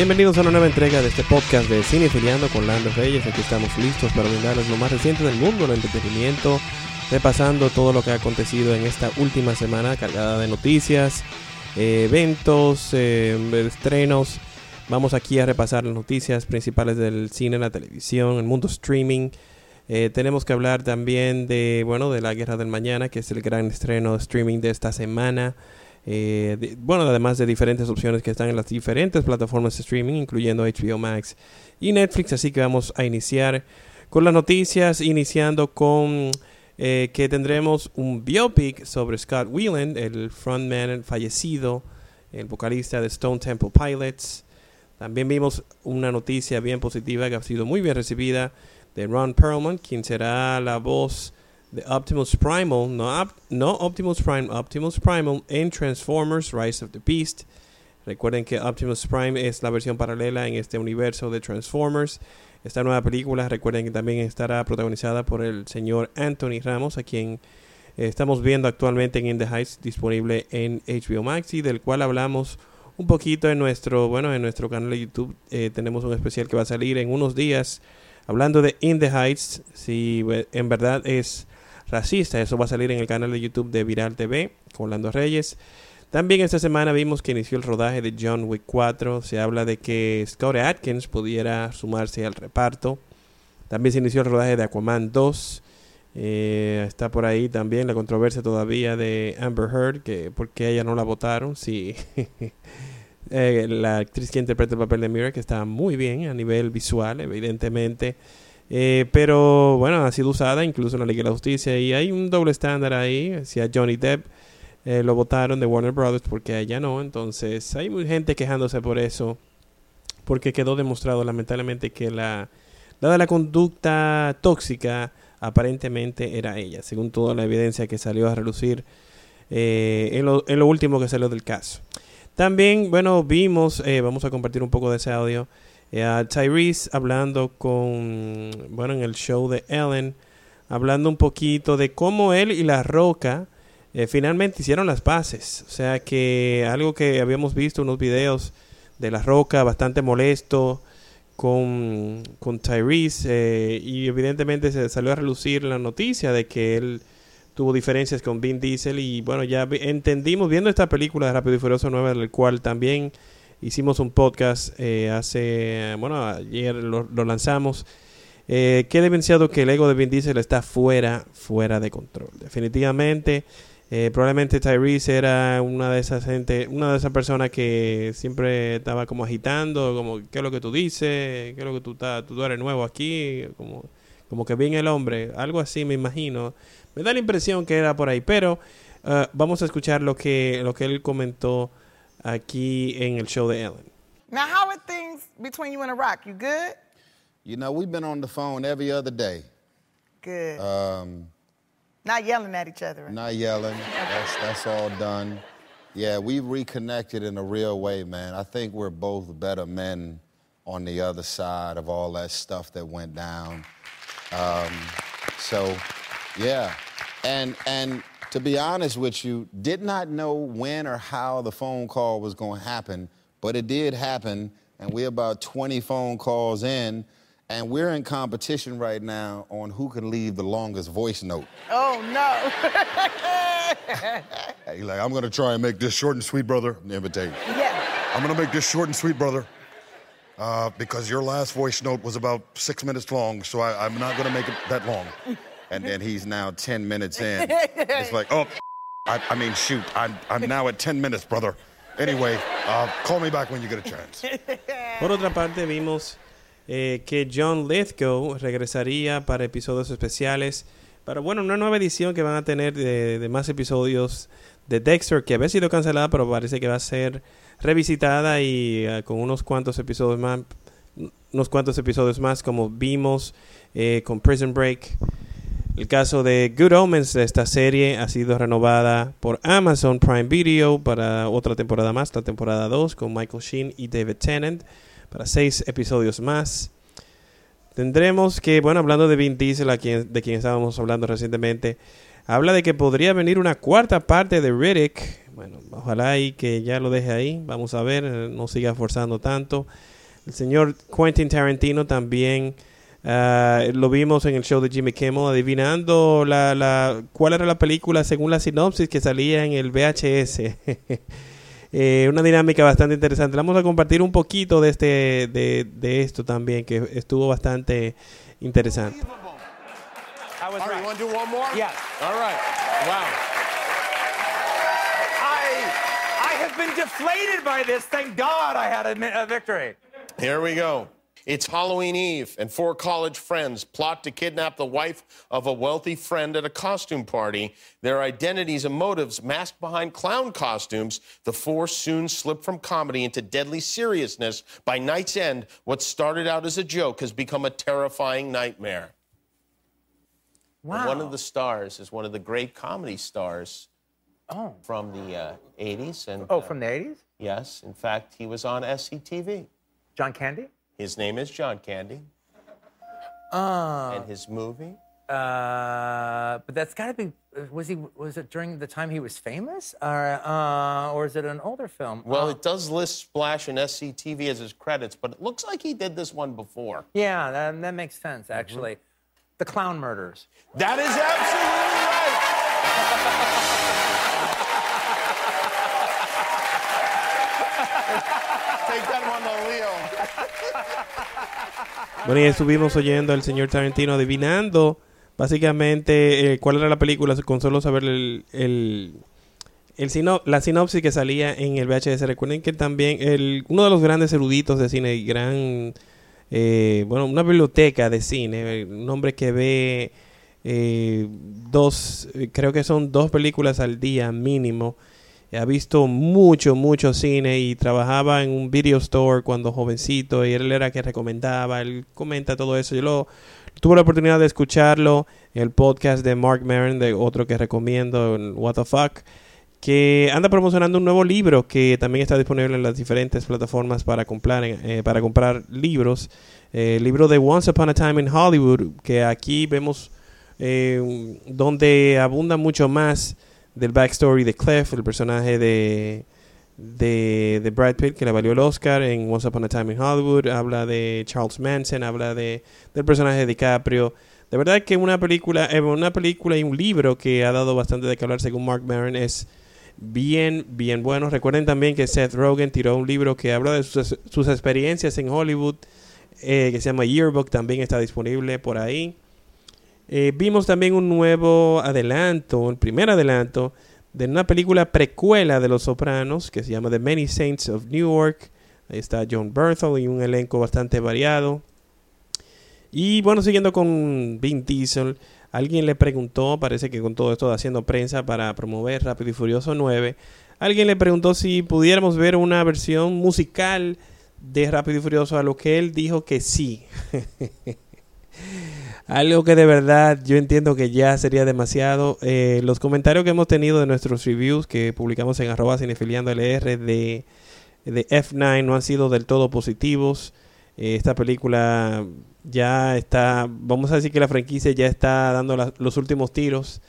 Bienvenidos a una nueva entrega de este podcast de Cine Filiando con Lando Reyes. Aquí estamos listos para brindarles lo más reciente del mundo del entretenimiento, repasando todo lo que ha acontecido en esta última semana cargada de noticias, eh, eventos, eh, estrenos. Vamos aquí a repasar las noticias principales del cine, la televisión, el mundo streaming. Eh, tenemos que hablar también de, bueno, de la Guerra del Mañana, que es el gran estreno streaming de esta semana. Eh, bueno, además de diferentes opciones que están en las diferentes plataformas de streaming, incluyendo HBO Max y Netflix. Así que vamos a iniciar con las noticias, iniciando con eh, que tendremos un biopic sobre Scott Weiland, el frontman fallecido, el vocalista de Stone Temple Pilots. También vimos una noticia bien positiva que ha sido muy bien recibida de Ron Perlman, quien será la voz de Optimus Primal, no, Optimus Prime, Optimus Primal en Transformers Rise of the Beast. Recuerden que Optimus Prime es la versión paralela en este universo de Transformers. Esta nueva película, recuerden que también estará protagonizada por el señor Anthony Ramos, a quien estamos viendo actualmente en In the Heights, disponible en HBO Max y del cual hablamos un poquito en nuestro, bueno, en nuestro canal de YouTube. Eh, tenemos un especial que va a salir en unos días hablando de In the Heights, si en verdad es racista. Eso va a salir en el canal de YouTube de Viral TV con Lando Reyes. También esta semana vimos que inició el rodaje de John Wick 4. Se habla de que Scott Atkins pudiera sumarse al reparto. También se inició el rodaje de Aquaman 2. Eh, está por ahí también la controversia todavía de Amber Heard, que porque ella no la votaron. Sí, eh, la actriz que interpreta el papel de Mira, que está muy bien a nivel visual, evidentemente. Eh, pero bueno, ha sido usada incluso en la Liga de la Justicia y hay un doble estándar ahí. Si a Johnny Depp eh, lo votaron de Warner Brothers porque ella no, entonces hay gente quejándose por eso, porque quedó demostrado lamentablemente que la, dada la conducta tóxica, aparentemente era ella, según toda la evidencia que salió a relucir eh, en, lo, en, lo, último que salió del caso. También, bueno, vimos, vamos a compartir un poco de ese audio. Eh, a Tyrese hablando con, bueno, en el show de Ellen, hablando un poquito de cómo él y La Roca eh, finalmente hicieron las paces. O sea que algo que habíamos visto unos videos de La Roca bastante molesto con, con Tyrese eh, y evidentemente se salió a relucir la noticia de que él tuvo diferencias con Vin Diesel y bueno, ya entendimos viendo esta película de Rápido y Furioso 9, del cual también hicimos un podcast eh, hace, bueno, ayer lo, lanzamos. Eh, que evidenciado que el ego de Vin Diesel está fuera, fuera de control. Definitivamente, eh, probablemente Tyrese era una de esas gente, una de esas personas que siempre estaba como agitando, como qué es lo que tú dices, qué es lo que tú estás, tú eres nuevo aquí, como, como que bien el hombre, algo así me imagino. Me da la impresión que era por ahí, pero uh, vamos a escuchar lo que, lo que él comentó aquí en el show de Ellen. Now, how are things between you and Rock? You good? You know, we've been on the phone every other day. Good. Um, not yelling at each other. Not yelling. that's, that's all done. Yeah, we've reconnected in a real way, man. I think we're both better men on the other side of all that stuff that went down. Um, so, yeah. And, and to be honest with you, did not know when or how the phone call was going to happen, but it did happen, and we're about 20 phone calls in, and we're in competition right now on who can leave the longest voice note. Oh, no. He's like, I'm going to try and make this short and sweet, brother. Invitation. Yeah. I'm going to make this short and sweet, brother. Uh, because your last voice note was about six minutes long, so I, I'm not going to make it that long. and then he's now 10 minutes in. It's like, oh, I, I mean, shoot, I'm, I'm now at 10 minutes, brother. Anyway, uh, call me back when you get a chance. Por otra parte, vimos eh, que John Lithgow regresaría para episodios especiales. Para, bueno, una nueva edición que van a tener de, de más episodios de Dexter, que había sido cancelada, pero parece que va a ser revisitada y uh, con unos cuantos episodios más, unos cuantos episodios más, como vimos eh, con Prison Break. El caso de Good Omens, esta serie ha sido renovada por Amazon Prime Video para otra temporada más, la temporada 2, con Michael Sheen y David Tennant. Para seis episodios más. Tendremos que, bueno, hablando de Vin Diesel, a de quien estábamos hablando recientemente, habla de que podría venir una cuarta parte de Riddick. Bueno, ojalá y que ya lo deje ahí. Vamos a ver, no siga forzando tanto. El señor Quentin Tarantino también ah, lo vimos en el show de Jimmy Kimmel adivinando la, la, cuál era la película según la sinopsis que salía en el VHS. Eh, una dinámica bastante interesante. Vamos a compartir un poquito de, este, de, de esto también, que estuvo bastante interesante. All right, you want to do one more? Yes. All right. Wow. I I have been deflated by this. Thank God I had a, a victory. Here we go. It's Halloween Eve, and four college friends plot to kidnap the wife of a wealthy friend at a costume party. Their identities and motives masked behind clown costumes, the four soon slip from comedy into deadly seriousness. By night's end, what started out as a joke has become a terrifying nightmare. And Wow. One of the stars is one of the great comedy stars Oh. from the uh, 80s. And Oh, uh, from the 80s? yes, in fact, he was on SCTV. John Candy? His name is John Candy. Uh, and his movie? uh, but that's got to be. Was he? Was it during the time he was famous, or uh, or is it an older film? Well, Uh, it does list Splash and SCTV as his credits, but it looks like he did this one before. yeah, that, that makes sense Mm-hmm. actually. The Clown Murders. That is absolutely Bueno, y estuvimos oyendo al señor Tarantino adivinando básicamente eh, cuál era la película con solo saber el, el, el sino- la sinopsis que salía en el VHS. Recuerden que también el, uno de los grandes eruditos de cine gran, eh, bueno, una biblioteca de cine, un hombre que ve eh, dos, creo que son dos películas al día mínimo. Ha visto mucho, mucho cine y trabajaba en un video store cuando jovencito y él era que recomendaba, él comenta todo eso. Yo lo, tuve la oportunidad de escucharlo en el podcast de Mark Maron, de otro que recomiendo, en What the Fuck, que anda promocionando un nuevo libro que también está disponible en las diferentes plataformas para comprar, eh, para comprar libros. Eh, el libro de Once Upon a Time in Hollywood, que aquí vemos eh, donde abunda mucho más del backstory de Clef, el personaje de, de, de Brad Pitt que le valió el Oscar en Once Upon a Time in Hollywood, habla de Charles Manson, habla de, del personaje de DiCaprio. De verdad que una película, eh, una película y un libro que ha dado bastante de que hablar según Mark Maron es bien, bien bueno. Recuerden también que Seth Rogen tiró un libro que habla de sus, sus experiencias en Hollywood, eh, que se llama Yearbook, también está disponible por ahí. Eh, vimos también un nuevo adelanto, el primer adelanto de una película precuela de Los Sopranos que se llama The Many Saints of Newark. Ahí está John Berthel y un elenco bastante variado. Y bueno, siguiendo con Vin Diesel, alguien le preguntó, parece que con todo esto de haciendo prensa para promover Rápido y Furioso 9, alguien le preguntó si pudiéramos ver una versión musical de Rápido y Furioso, a lo que él dijo que sí. Algo que de verdad yo entiendo que ya sería demasiado. Eh, los comentarios que hemos tenido de nuestros reviews que publicamos en arroba cinefiliando LR de, de F9 no han sido del todo positivos. Eh, esta película ya está, vamos a decir que la franquicia ya está dando los últimos tiros.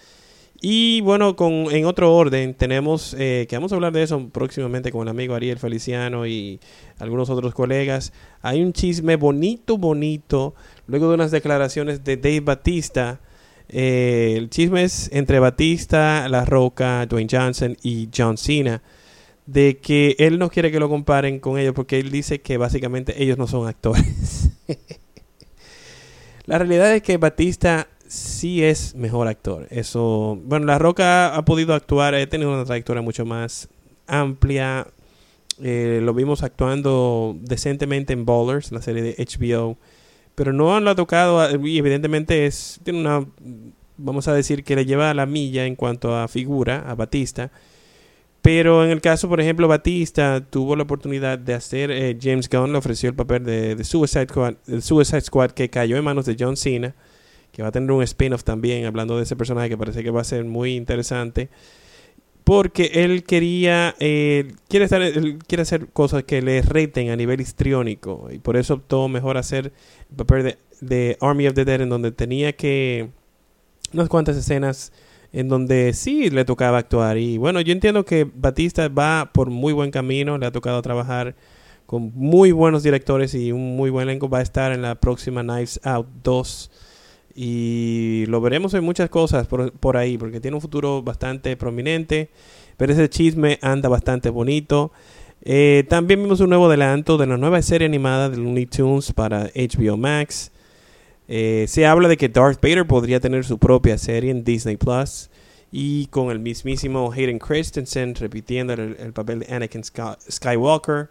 Y bueno, con, en otro orden, tenemos eh, que vamos a hablar de eso próximamente con el amigo Ariel Feliciano y algunos otros colegas. Hay un chisme bonito, bonito, luego de unas declaraciones de Dave Batista. Eh, el chisme es entre Batista, La Roca, Dwayne Johnson y John Cena. De que él no quiere que lo comparen con ellos porque él dice que básicamente ellos no son actores. La realidad es que Batista sí es mejor actor. Eso, bueno, La Roca ha podido actuar, ha tenido una trayectoria mucho más amplia. Eh, lo vimos actuando decentemente en Ballers, la serie de HBO, pero no lo ha tocado a- y evidentemente es tiene una vamos a decir que le lleva a la milla en cuanto a figura a Batista. Pero en el caso, por ejemplo, Batista tuvo la oportunidad de hacer, eh, James Gunn le ofreció el papel de, de Suicide, Squad, el Suicide Squad que cayó en manos de John Cena, que va a tener un spin-off también, hablando de ese personaje que parece que va a ser muy interesante. porque él quería, eh, quiere, estar, él quiere hacer cosas que le reten a nivel histriónico y por eso optó mejor hacer el papel de, de Army of the Dead en donde tenía que unas cuantas escenas en donde sí le tocaba actuar y bueno, yo entiendo que Batista va por muy buen camino, le ha tocado trabajar con muy buenos directores y un muy buen elenco, va a estar en la próxima Knives Out 2 y lo veremos en muchas cosas por, por ahí, porque tiene un futuro bastante prominente, pero ese chisme anda bastante bonito. Eh, también vimos un nuevo adelanto de la nueva serie animada de Looney Tunes para HBO Max. Eh, se habla de que Darth Vader podría tener su propia serie en Disney Plus y con el mismísimo Hayden Christensen repitiendo el, el papel de Anakin Sky- Skywalker.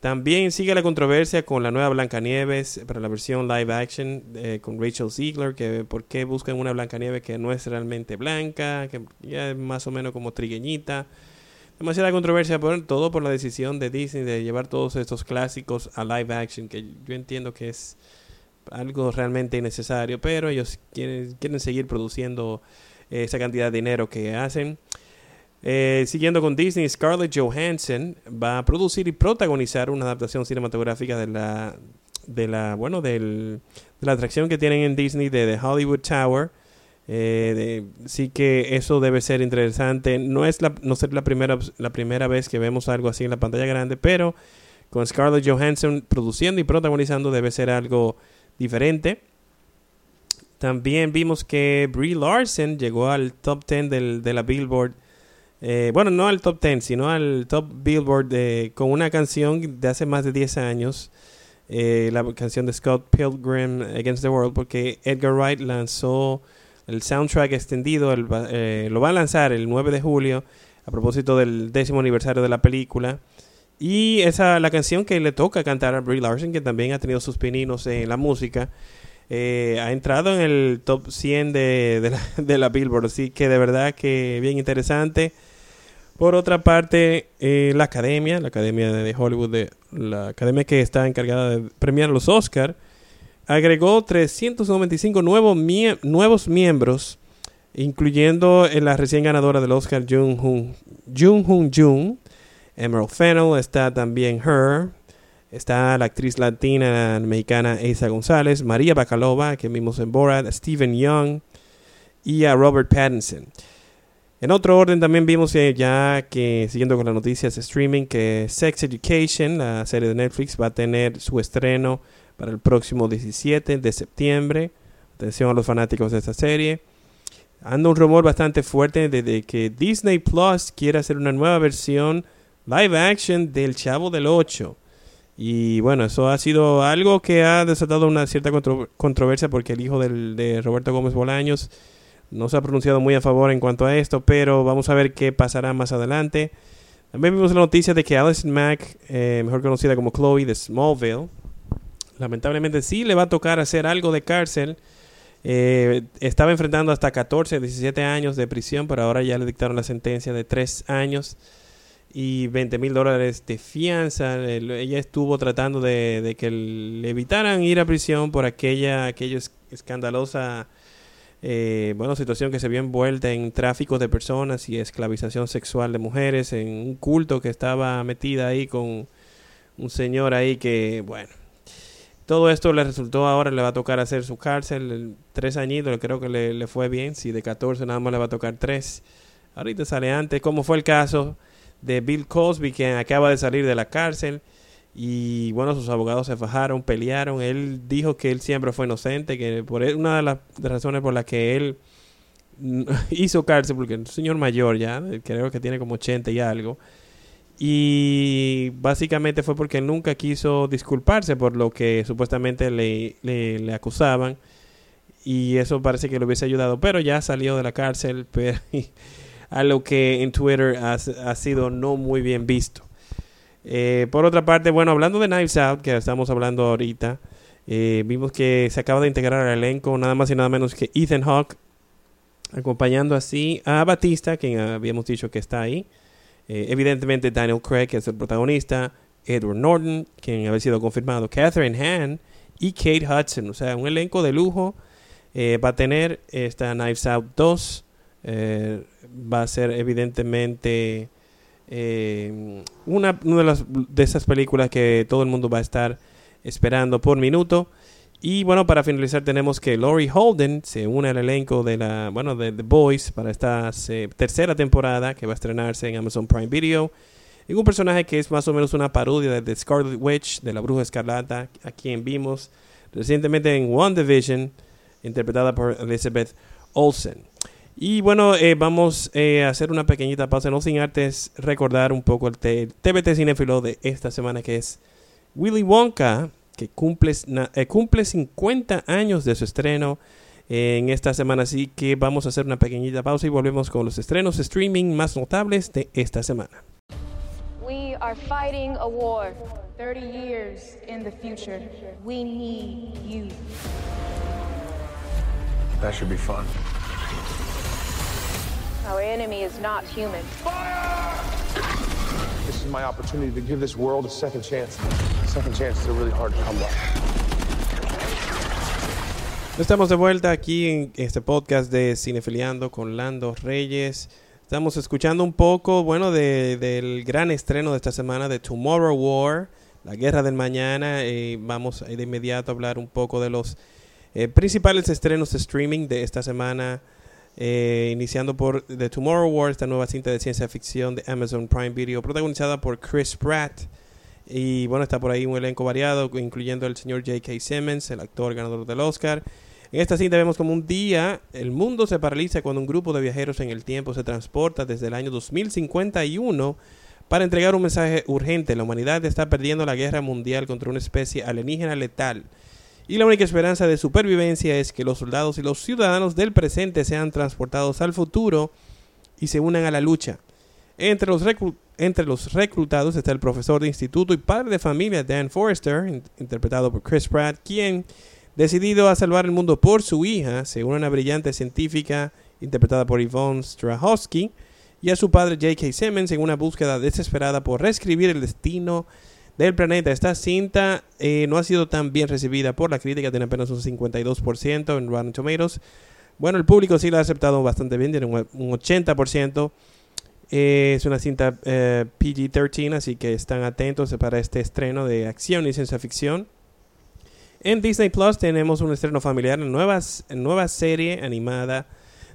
También sigue la controversia con la nueva Blancanieves para la versión live action eh, con Rachel Ziegler, que por qué buscan una Blancanieves que no es realmente blanca, que ya es más o menos como trigueñita. Demasiada controversia por todo por la decisión de Disney de llevar todos estos clásicos a live action, que yo entiendo que es algo realmente innecesario, pero ellos quieren, quieren seguir produciendo eh, esa cantidad de dinero que hacen. Eh, siguiendo con Disney, Scarlett Johansson va a producir y protagonizar una adaptación cinematográfica de la, de la, bueno, del, de la atracción que tienen en Disney de The Hollywood Tower. Eh, sí que eso debe ser interesante. No es la, no ser la primera, la primera vez que vemos algo así en la pantalla grande, pero con Scarlett Johansson produciendo y protagonizando debe ser algo diferente. También vimos que Brie Larson llegó al top 10 del, de la Billboard. Eh, bueno, no al top 10, sino al top Billboard de- con una canción de hace más de 10 años. eh, la canción de Scott Pilgrim Against the World, porque Edgar Wright lanzó el soundtrack extendido, eh, lo va a lanzar el 9 de julio a propósito del décimo aniversario de la película. Y esa la canción que le toca cantar a Brie Larson, que también ha tenido sus pininos en la música, eh, ha entrado en el top 100 de, de la, de la Billboard. Así que de verdad que bien interesante. Por otra parte, eh, la academia, la academia de Hollywood, de, la academia que está encargada de premiar los Oscar, agregó 395 nuevos, mie- nuevos miembros, incluyendo en la recién ganadora del Oscar, Jung Hoon Jung. Jung. Emerald Fennell, está también Her, está la actriz latina mexicana Isa González, María Bacalova, que vimos en Borat, Stephen Young y a Robert Pattinson. En otro orden también vimos eh, ya que, siguiendo con las noticias de streaming, que Sex Education, la serie de Netflix, va a tener su estreno para el próximo 17 de septiembre. Atención a los fanáticos de esta serie. Anda un rumor bastante fuerte de que Disney Plus quiere hacer una nueva versión live action del Chavo del 8. Y bueno, eso ha sido algo que ha desatado una cierta contro- controversia porque el hijo del- de Roberto Gómez Bolaños no se ha pronunciado muy a favor en cuanto a esto, pero vamos a ver qué pasará más adelante. También vimos la noticia de que Alison Mack, eh, mejor conocida como Chloe de Smallville, lamentablemente sí le va a tocar hacer algo de cárcel. Eh, estaba enfrentando hasta 14, 17 años de prisión, pero ahora ya le dictaron la sentencia de 3 años y 20 mil dólares de fianza. El- ella estuvo tratando de, que le evitaran ir a prisión por aquella, aquella es- escandalosa eh, bueno, situación que se vio envuelta en tráfico de personas y esclavización sexual de mujeres, en un culto que estaba metida ahí con un señor ahí que, bueno, todo esto le resultó ahora, le va a tocar hacer su cárcel, el- tres añitos, creo que le, le fue bien, si de 14 nada más le va a tocar tres, ahorita sale antes, como fue el caso de Bill Cosby, que acaba de salir de la cárcel, y bueno, sus abogados se fajaron, pelearon. Él dijo que él siempre fue inocente, que por él- una de las razones por las que él hizo cárcel, porque es un señor mayor ya, creo que tiene como 80 y algo. Y básicamente fue porque nunca quiso disculparse por lo que supuestamente le, le, acusaban. Y eso parece que le hubiese ayudado, pero ya salió de la cárcel, lo que en Twitter ha, ha sido no muy bien visto. Eh, por otra parte, bueno, hablando de Knives Out, que estamos hablando ahorita, eh, vimos que se acaba de integrar al elenco nada más y nada menos que Ethan Hawke, acompañando así a Batista, quien habíamos dicho que está ahí. Eh, evidentemente Daniel Craig, que es el protagonista, Edward Norton, quien había sido confirmado, Catherine Hahn y Kate Hudson. O sea, un elenco de lujo va a tener esta Knives Out 2 eh, va a ser evidentemente eh, una, una de, las, de esas películas que todo el mundo va a estar esperando por minuto. Y bueno, para finalizar tenemos que Laurie Holden se une al elenco de la, bueno, de The Boys para esta se- tercera temporada que va a estrenarse en Amazon Prime Video. En un personaje que es más o menos una parodia de The Scarlet Witch, de la Bruja Escarlata, a quien vimos recientemente en WandaVision, interpretada por Elizabeth Olsen. Y bueno, eh, vamos eh, a hacer una pequeñita pausa, no sin antes recordar un poco el te- TBT Cinefilo de esta semana que es Willy Wonka, que cumple, na- eh, cumple 50 años de su estreno en esta semana. Así que vamos a hacer una pequeñita pausa y volvemos con los estrenos streaming más notables de esta semana. We are fighting a war 30 years in the future. We need you. That should be fun. Our enemy is not human. This is my opportunity to give this world a second chance. Second chances are really hard to come by. Estamos de vuelta aquí en este podcast de Cinefiliando con Lando Reyes. Estamos escuchando un poco, bueno, de- del gran estreno de esta semana de Tomorrow War, la guerra del mañana. Eh, vamos de inmediato a hablar un poco de los eh, principales estrenos de streaming de esta semana. Eh, iniciando por The Tomorrow War, esta nueva cinta de ciencia ficción de Amazon Prime Video, protagonizada por Chris Pratt. Y bueno, está por ahí un elenco variado, incluyendo el señor J.K. Simmons, el actor ganador del Oscar. En esta cinta vemos como un día el mundo se paraliza cuando un grupo de viajeros en el tiempo se transporta desde el año 2051 para entregar un mensaje urgente. La humanidad está perdiendo la guerra mundial contra una especie alienígena letal. Y la única esperanza de supervivencia es que los soldados y los ciudadanos del presente sean transportados al futuro y se unan a la lucha. Entre los, entre los reclutados está el profesor de instituto y padre de familia Dan Forrester, in- interpretado por Chris Pratt, quien, decidido a salvar el mundo por su hija, se une a una brillante científica interpretada por Yvonne Strahovski y a su padre J.K. Simmons en una búsqueda desesperada por reescribir el destino del planeta. Esta cinta eh, no ha sido tan bien recibida por la crítica, tiene apenas un 52% en Rotten Tomatoes. Bueno, el público sí la ha aceptado bastante bien, tiene un un 80%. Eh, es una cinta eh, PG-13, así que están atentos para este estreno de acción y ciencia ficción. En Disney Plus tenemos un estreno familiar, una nueva, nueva serie animada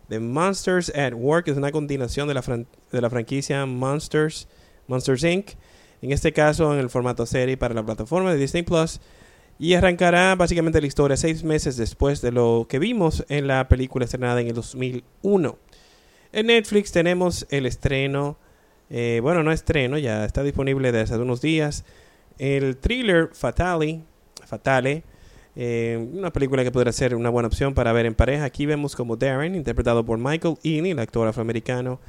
de Monsters at Work. Es una continuación de la, fran- de la franquicia Monsters, Monsters Inc. En este caso, en el formato serie para la plataforma de Disney Plus. Y arrancará básicamente la historia seis meses después de lo que vimos en la película estrenada en el 2001. En Netflix tenemos el estreno, eh, bueno, no estreno, ya está disponible desde hace unos días, el thriller Fatale, Fatale, eh, una película que podría ser una buena opción para ver en pareja. Aquí vemos como Darren, interpretado por Michael Ealy, el actor afroamericano,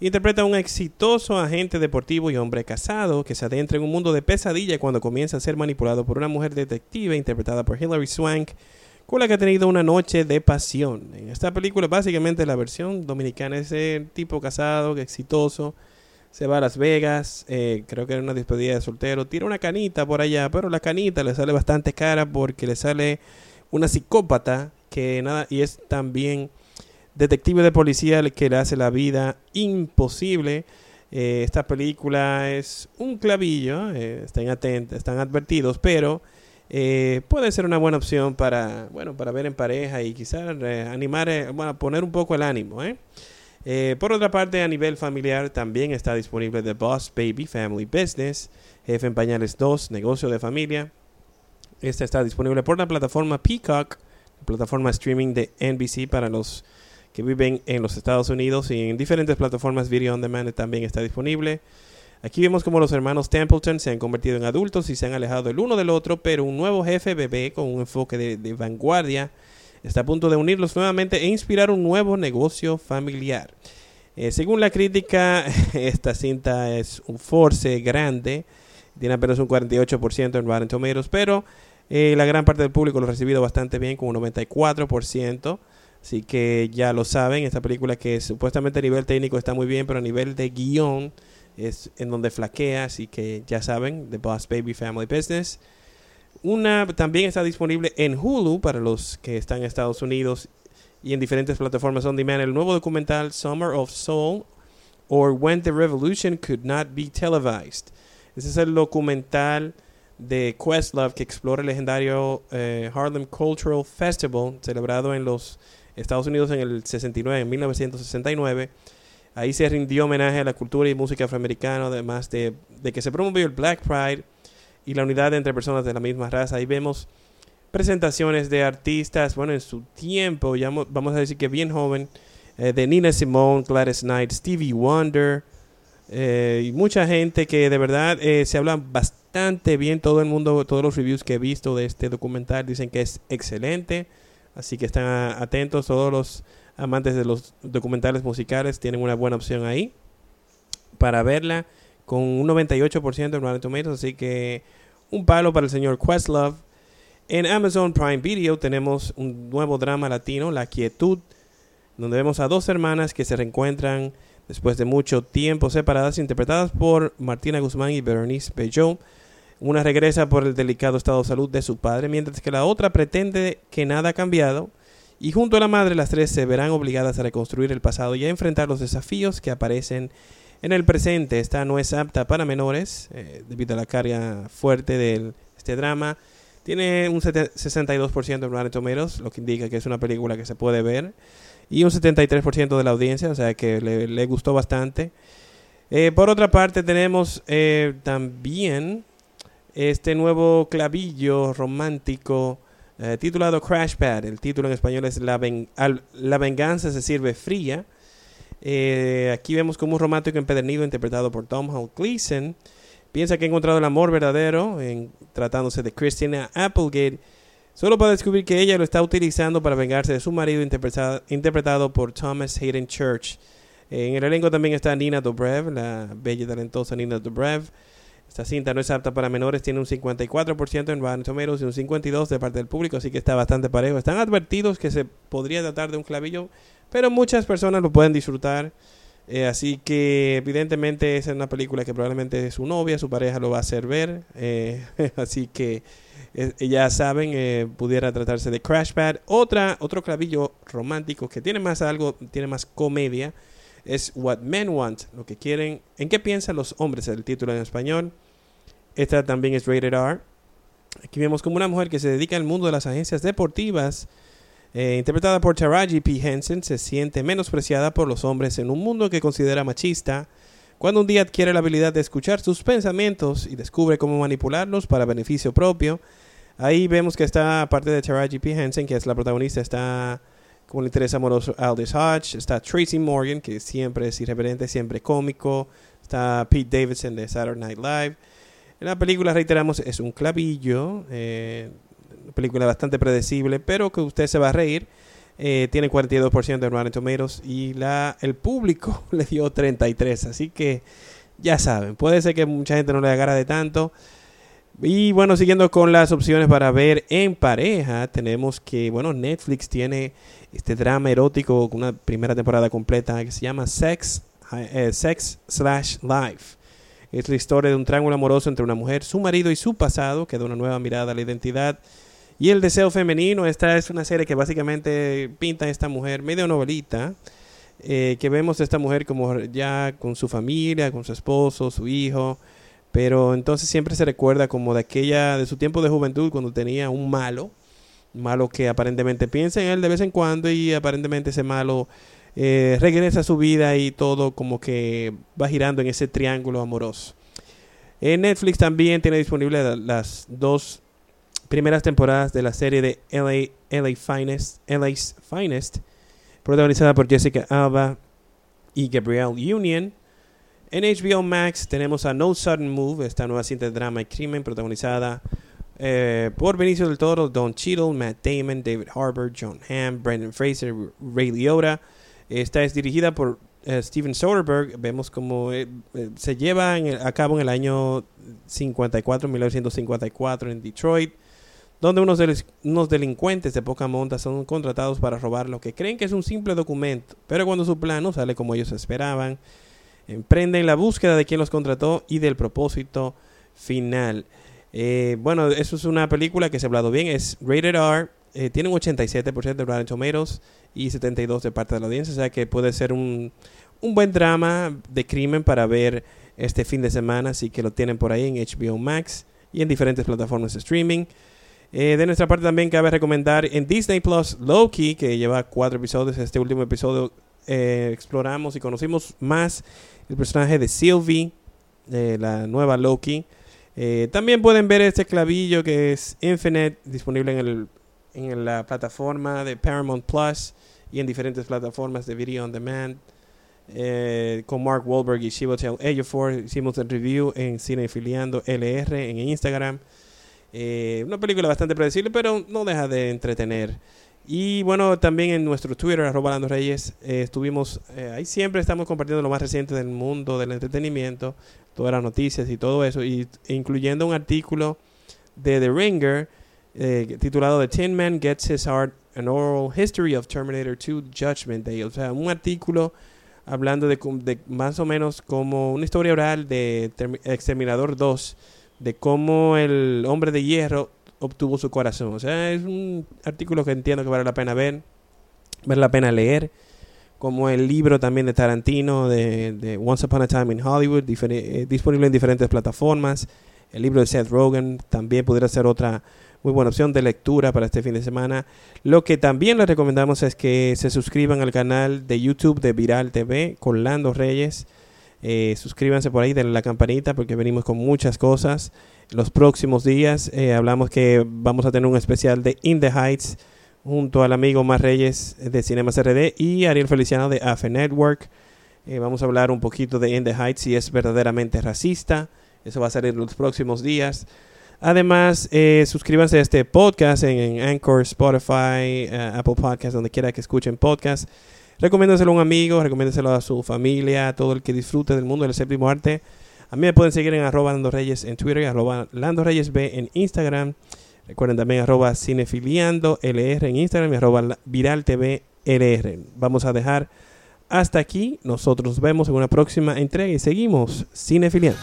interpreta a un exitoso agente deportivo y hombre casado que se adentra en un mundo de pesadilla cuando comienza a ser manipulado por una mujer detective interpretada por Hilary Swank, con la que ha tenido una noche de pasión. En esta película, básicamente la versión dominicana es el tipo casado, exitoso, se va a Las Vegas, eh, creo que era una despedida de soltero, tira una canita por allá, pero la canita le sale bastante cara porque le sale una psicópata que nada, y es también detective de policía que le hace la vida imposible. Eh, esta película es un clavillo, eh, estén atentos, están advertidos, pero eh, puede ser una buena opción para, bueno, para ver en pareja y quizás eh, animar, eh, bueno, poner un poco el ánimo, por otra parte, a nivel familiar también está disponible The Boss Baby Family Business, Jefe en Pañales 2, Negocio de Familia. Esta está disponible por la plataforma Peacock, plataforma streaming de NBC para los que viven en los Estados Unidos y en diferentes plataformas Video On Demand también está disponible. Aquí vemos como los hermanos Templeton se han convertido en adultos y se han alejado el uno del otro, pero un nuevo jefe bebé con un enfoque de, vanguardia está a punto de unirlos nuevamente e inspirar un nuevo negocio familiar. Eh, según la crítica, esta cinta es un force grande, tiene apenas un 48% en Rotten Tomatoes, pero eh, la gran parte del público lo ha recibido bastante bien, con un 94%. Así que ya lo saben, esta película que supuestamente a nivel técnico está muy bien, pero a nivel de guion es en donde flaquea, así que ya saben, The Boss Baby Family Business. Una también está disponible en Hulu para los que están en Estados Unidos y en diferentes plataformas on demand el nuevo documental Summer of Soul or When the Revolution Could Not Be Televised. Ese es el documental de Questlove que explora el legendario eh, Harlem Cultural Festival celebrado en los Estados Unidos en el 69, en 1969. Ahí se rindió homenaje a la cultura y música afroamericana, además de, que se promovió el Black Pride y la unidad entre personas de la misma raza. Ahí vemos presentaciones de artistas, bueno, en su tiempo, ya mo- vamos a decir que bien joven, eh, de Nina Simone, Gladys Knight, Stevie Wonder, eh, y mucha gente que de verdad eh, se habla bastante bien. Todo el mundo, todos los reviews que he visto de este documental dicen que es excelente. Así que están atentos. Todos los amantes de los documentales musicales tienen una buena opción ahí para verla. Con un 98% en Rotten Tomatoes. Así que un palo para el señor Questlove. En Amazon Prime Video tenemos un nuevo drama latino, La Quietud, donde vemos a dos hermanas que se reencuentran después de mucho tiempo separadas, interpretadas por Martina Guzmán y Berenice Bejo. Una regresa por el delicado estado de salud de su padre, mientras que la otra pretende que nada ha cambiado. Y junto a la madre, las tres se verán obligadas a reconstruir el pasado y a enfrentar los desafíos que aparecen en el presente. Esta no es apta para menores, eh, debido a la carga fuerte de este drama. Tiene un sete- 62% en Rotten Tomatoes, lo que indica que es una película que se puede ver. Y un 73% de la audiencia, o sea que le, le gustó bastante. Eh, por otra parte, tenemos eh, también este nuevo clavillo romántico eh, titulado Crash Pad. El título en español es La, La venganza se sirve fría. Eh, aquí vemos como un romántico empedernido interpretado por Tom Hall Gleason piensa que ha encontrado el amor verdadero en tratándose de Christina Applegate, solo para descubrir que ella lo está utilizando para vengarse de su marido interpretado por Thomas Hayden Church. En el elenco también está Nina Dobrev, la bella y talentosa Nina Dobrev. Esta cinta no es apta para menores, tiene un 54% en Rotten Tomatoes y un 52% de parte del público, así que está bastante parejo. Están advertidos que se podría tratar de un clavillo, pero muchas personas lo pueden disfrutar. Eh, así que evidentemente es una película que probablemente su novia, su pareja lo va a hacer ver. eh, así que eh, ya saben, pudiera tratarse de Crash Pad. Otra, otro clavillo romántico que tiene más algo, tiene más comedia, es What Men Want, lo que quieren, en qué piensan los hombres, el título en español. Esta también es rated R. Aquí vemos como una mujer que se dedica al mundo de las agencias deportivas, eh, interpretada por Taraji P. Henson, se siente menospreciada por los hombres en un mundo que considera machista. Cuando un día adquiere la habilidad de escuchar sus pensamientos y descubre cómo manipularlos para beneficio propio, ahí vemos que está, aparte de Taraji P. Henson, que es la protagonista, está con el interés amoroso Aldous Hodge, está Tracy Morgan, que siempre es irreverente, siempre cómico, está Pete Davidson de Saturday Night Live. En la película, reiteramos, es un clavillo, eh, una película bastante predecible, pero que usted se va a reír. Eh, tiene 42% de Rotten Tomatoes y la, el público le dio 33, así que ya saben, puede ser que mucha gente no le agarra de tanto. Y bueno, siguiendo con las opciones para ver en pareja, tenemos que, bueno, Netflix tiene este drama erótico con una primera temporada completa que se llama Sex, eh, Sex Slash Life. Es la historia de un triángulo amoroso entre una mujer, su marido y su pasado, que da una nueva mirada a la identidad y el deseo femenino. Esta es una serie que básicamente pinta a esta mujer medio novelita, eh, que vemos a esta mujer como ya con su familia, con su esposo, su hijo, pero entonces siempre se recuerda como de aquella, de su tiempo de juventud, cuando tenía un malo, malo que aparentemente piensa en él de vez en cuando y aparentemente ese malo eh, regresa a su vida y todo como que va girando en ese triángulo amoroso. En Netflix también tiene disponible la- las dos primeras temporadas de la serie de LA, LA Finest, LA's Finest, protagonizada por Jessica Alba y Gabrielle Union. En HBO Max tenemos a No Sudden Move, esta nueva cinta de drama y crimen protagonizada eh, por Benicio del Toro, Don Cheadle, Matt Damon, David Harbour, John Hamm, Brendan Fraser, Ray Liotta. Esta es dirigida por eh, Steven Soderbergh. Vemos como eh, se lleva a cabo en el año 54, 1954 en Detroit, donde unos, delis- unos delincuentes de poca monta son contratados para robar lo que creen que es un simple documento, pero cuando su plan no sale como ellos esperaban, emprenden la búsqueda de quien los contrató y del propósito final. Eh, bueno, eso es una película que se ha hablado bien, es rated R, eh, tiene un 87% de Rotten Tomatoes y 72% de parte de la audiencia, o sea que puede ser un, un buen drama de crimen para ver este fin de semana, así que lo tienen por ahí en HBO Max y en diferentes plataformas de streaming. Eh, de nuestra parte también cabe recomendar en Disney Plus Loki, que lleva cuatro episodios. Este último episodio eh, exploramos y conocimos más el personaje de Sylvie, la nueva Loki. Eh, también pueden ver este clavillo que es Infinite, disponible en, el, en la plataforma de Paramount Plus y en diferentes plataformas de Video On Demand. Eh, con Mark Wahlberg y Chivotel Ejiofor hicimos el review en Cinefiliando LR en Instagram. Eh, una película bastante predecible, pero no deja de entretener. Y bueno, también en nuestro Twitter, arroba Lando Reyes, estuvimos, ahí siempre estamos compartiendo lo más reciente del mundo del entretenimiento, todas las noticias y todo eso, y, e incluyendo un artículo de The Ringer eh, titulado The Tin Man Gets His Heart, An Oral History of Terminator 2 Judgment Day. O sea, un artículo hablando de, más o menos como una historia oral de Termi- Exterminador 2, de cómo el hombre de hierro obtuvo su corazón. O sea, es un artículo que entiendo que vale la pena ver, vale la pena leer. Como el libro también de Tarantino, de, Once Upon a Time in Hollywood, eh, disponible en diferentes plataformas. El libro de Seth Rogen también pudiera ser otra muy buena opción de lectura para este fin de semana. Lo que también les recomendamos es que se suscriban al canal de YouTube de Viral TV con Lando Reyes. Eh, suscríbanse por ahí, denle la campanita porque venimos con muchas cosas. Los próximos días eh, hablamos que vamos a tener un especial de In the Heights junto al amigo Mar Reyes de Cinemas RD y Ariel Feliciano de AFE Network. Eh, vamos a hablar un poquito de In the Heights si es verdaderamente racista. Eso va a salir los próximos días. Además, eh, suscríbanse a este podcast en, Anchor, Spotify, eh, Apple Podcast, donde quiera que escuchen podcast. Recomiéndenselo a un amigo, recomiéndenselo a su familia, a todo el que disfrute del mundo del séptimo arte. A mí me pueden seguir en arroba Lando Reyes en Twitter, arroba Lando Reyes B en Instagram. Recuerden también arroba cinefiliando LR en Instagram y arroba Viral TV LR. Vamos a dejar hasta aquí. Nosotros nos vemos en una próxima entrega y seguimos cinefiliando.